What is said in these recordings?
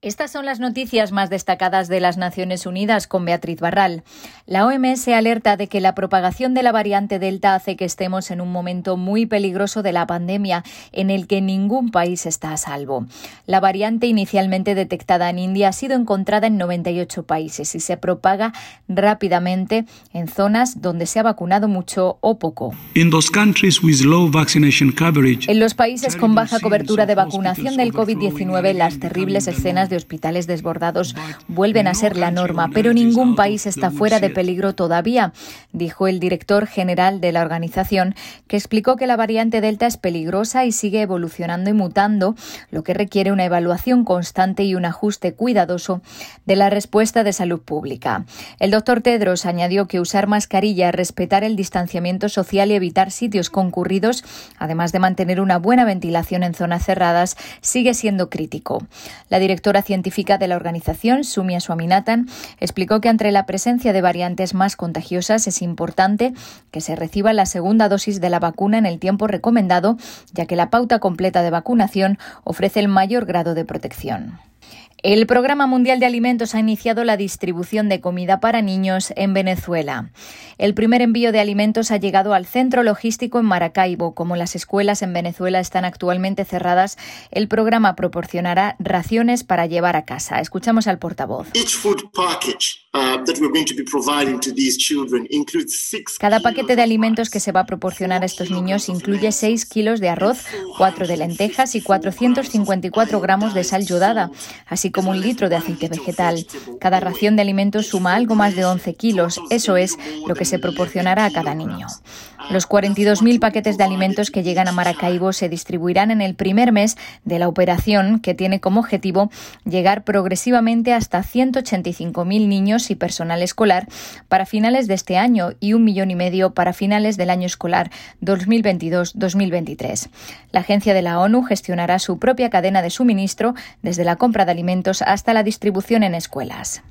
Estas son las noticias más destacadas de las Naciones Unidas con Beatriz Barral. La OMS alerta de que la propagación de la variante Delta hace que estemos en un momento muy peligroso de la pandemia en el que ningún país está a salvo. La variante inicialmente detectada en India ha sido encontrada en 98 países y se propaga rápidamente en zonas donde se ha vacunado mucho o poco. En los países con baja cobertura de vacunación del COVID-19, las terribles escenas de hospitales desbordados vuelven a ser la norma, pero ningún país está fuera de peligro todavía, dijo el director general de la organización, que explicó que la variante Delta es peligrosa y sigue evolucionando y mutando, lo que requiere una evaluación constante y un ajuste cuidadoso de la respuesta de salud pública. El doctor Tedros añadió que usar mascarilla, respetar el distanciamiento social y evitar sitios concurridos, además de mantener una buena ventilación en zonas cerradas, sigue siendo crítico. La directora científica de la organización, Sumia Swaminathan, explicó que entre la presencia de variantes más contagiosas es importante que se reciba la segunda dosis de la vacuna en el tiempo recomendado, ya que la pauta completa de vacunación ofrece el mayor grado de protección. El Programa Mundial de Alimentos ha iniciado la distribución de comida para niños en Venezuela. El primer envío de alimentos ha llegado al centro logístico en Maracaibo. Como las escuelas en Venezuela están actualmente cerradas, el programa proporcionará raciones para llevar a casa. Escuchamos al portavoz. Cada paquete de alimentos que se va a proporcionar a estos niños incluye 6 kilos de arroz, 4 de lentejas y 454 gramos de sal yodada, así como un litro de aceite vegetal. Cada ración de alimentos suma algo más de 11 kilos. Eso es lo que se proporcionará a cada niño. Los 42.000 paquetes de alimentos que llegan a Maracaibo se distribuirán en el primer mes de la operación, que tiene como objetivo llegar progresivamente hasta 185.000 niños y personal escolar para finales de este año y un millón y medio para finales del año escolar 2022-2023. La agencia de la ONU gestionará su propia cadena de suministro desde la compra de alimentos hasta la distribución en escuelas.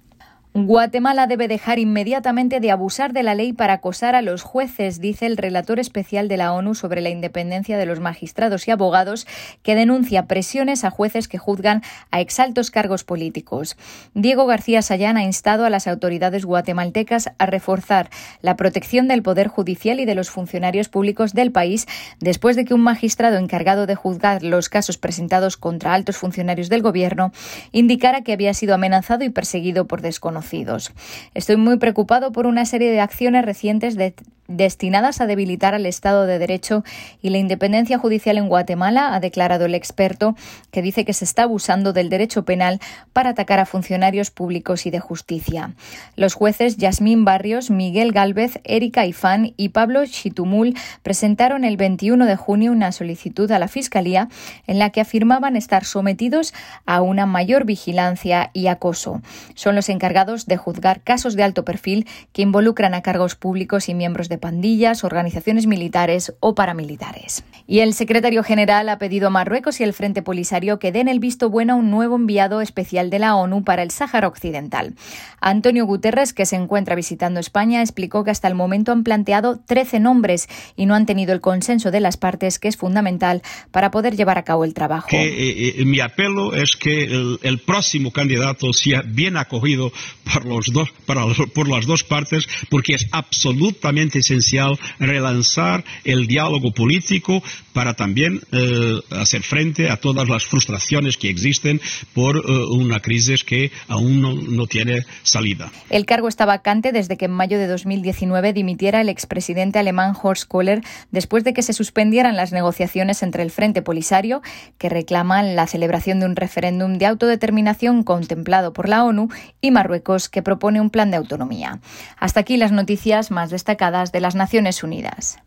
Guatemala debe dejar inmediatamente de abusar de la ley para acosar a los jueces, dice el relator especial de la ONU sobre la independencia de los magistrados y abogados, que denuncia presiones a jueces que juzgan a exaltos cargos políticos. Diego García Sayán ha instado a las autoridades guatemaltecas a reforzar la protección del Poder Judicial y de los funcionarios públicos del país después de que un magistrado encargado de juzgar los casos presentados contra altos funcionarios del Gobierno indicara que había sido amenazado y perseguido por desconocidos. Estoy muy preocupado por una serie de acciones recientes de destinadas a debilitar al Estado de Derecho y la independencia judicial en Guatemala, ha declarado el experto, que dice que se está abusando del derecho penal para atacar a funcionarios públicos y de justicia. Los jueces Yasmín Barrios, Miguel Gálvez, Erika Ifán y Pablo Chitumul presentaron el 21 de junio una solicitud a la Fiscalía en la que afirmaban estar sometidos a una mayor vigilancia y acoso. Son los encargados de juzgar casos de alto perfil que involucran a cargos públicos y miembros de pandillas, organizaciones militares o paramilitares. Y el secretario general ha pedido a Marruecos y el Frente Polisario que den el visto bueno a un nuevo enviado especial de la ONU para el Sáhara Occidental. Antonio Guterres, que se encuentra visitando España, explicó que hasta el momento han planteado 13 nombres y no han tenido el consenso de las partes, que es fundamental para poder llevar a cabo el trabajo. Eh, eh, mi apelo es que el, próximo candidato sea bien acogido por, los dos, por las dos partes, porque es absolutamente esencial relanzar el diálogo político para también eh, hacer frente a todas las frustraciones que existen por eh, una crisis que aún no, tiene salida. El cargo está vacante desde que en mayo de 2019 dimitiera el expresidente alemán Horst Kohler después de que se suspendieran las negociaciones entre el Frente Polisario, que reclaman la celebración de un referéndum de autodeterminación contemplado por la ONU, y Marruecos, que propone un plan de autonomía. Hasta aquí las noticias más destacadas de las Naciones Unidas.